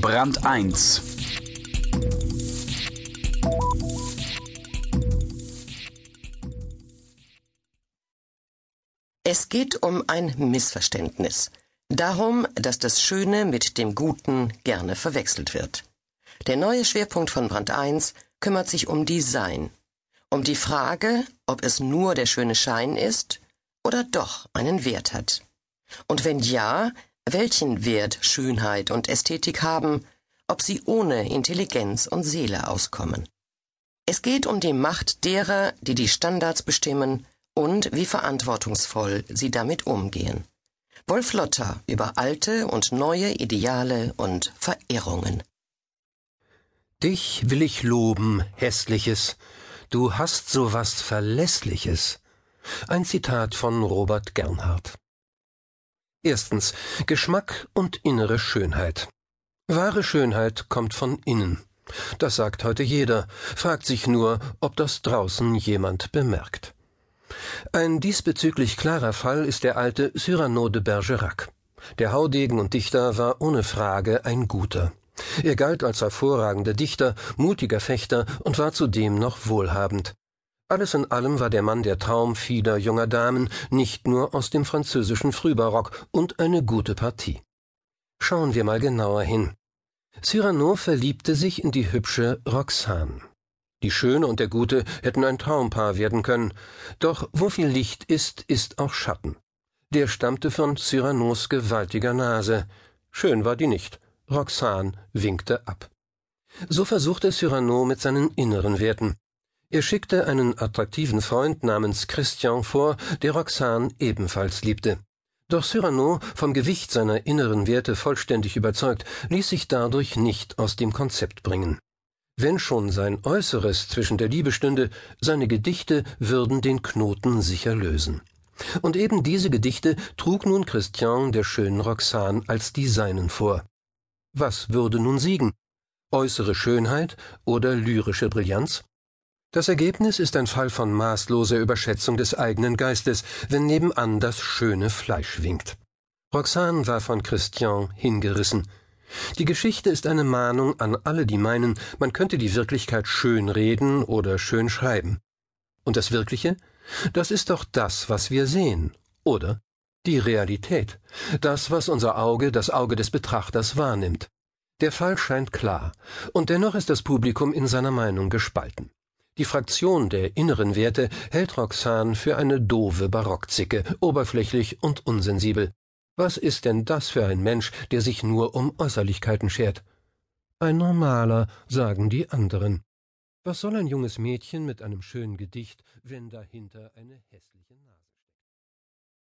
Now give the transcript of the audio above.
Brand 1 Es geht um ein Missverständnis. Darum, dass das Schöne mit dem Guten gerne verwechselt wird. Der neue Schwerpunkt von Brand 1 kümmert sich um Design. Um die Frage, ob es nur der schöne Schein ist oder doch einen Wert hat. Und wenn ja, welchen Wert Schönheit und Ästhetik haben, ob sie ohne Intelligenz und Seele auskommen. Es geht um die Macht derer, die die Standards bestimmen und wie verantwortungsvoll sie damit umgehen. Wolf Lotter über alte und neue Ideale und Verirrungen. Dich will ich loben, hässliches, du hast so was Verlässliches. Ein Zitat von Robert Gernhardt. Erstens Geschmack und innere Schönheit. Wahre Schönheit kommt von innen. Das sagt heute jeder, fragt sich nur, ob das draußen jemand bemerkt. Ein diesbezüglich klarer Fall ist der alte Cyrano de Bergerac. Der Haudegen und Dichter war ohne Frage ein guter. Er galt als hervorragender Dichter, mutiger Fechter und war zudem noch wohlhabend. Alles in allem war der Mann der Traum vieler junger Damen, nicht nur aus dem französischen Frühbarock und eine gute Partie. Schauen wir mal genauer hin. Cyrano verliebte sich in die hübsche Roxane. Die Schöne und der Gute hätten ein Traumpaar werden können, doch wo viel Licht ist, ist auch Schatten. Der stammte von Cyranos gewaltiger Nase. Schön war die nicht. Roxane winkte ab. So versuchte Cyrano mit seinen inneren Werten. Er schickte einen attraktiven Freund namens Christian vor, der Roxane ebenfalls liebte. Doch Cyrano, vom Gewicht seiner inneren Werte vollständig überzeugt, ließ sich dadurch nicht aus dem Konzept bringen. Wenn schon sein Äußeres zwischen der Liebe stünde, seine Gedichte würden den Knoten sicher lösen. Und eben diese Gedichte trug nun Christian der schönen Roxane als die seinen vor. Was würde nun siegen? Äußere Schönheit oder lyrische Brillanz? Das Ergebnis ist ein Fall von maßloser Überschätzung des eigenen Geistes, wenn nebenan das schöne Fleisch winkt. Roxane war von Christian hingerissen. Die Geschichte ist eine Mahnung an alle, die meinen, man könnte die Wirklichkeit schön reden oder schön schreiben. Und das Wirkliche? Das ist doch das, was wir sehen, oder? die Realität, das, was unser Auge, das Auge des Betrachters wahrnimmt. Der Fall scheint klar, und dennoch ist das Publikum in seiner Meinung gespalten. Die Fraktion der inneren Werte hält Roxane für eine doofe Barockzicke, oberflächlich und unsensibel. Was ist denn das für ein Mensch, der sich nur um Äußerlichkeiten schert? Ein normaler, sagen die anderen. Was soll ein junges Mädchen mit einem schönen Gedicht, wenn dahinter eine hässliche Nase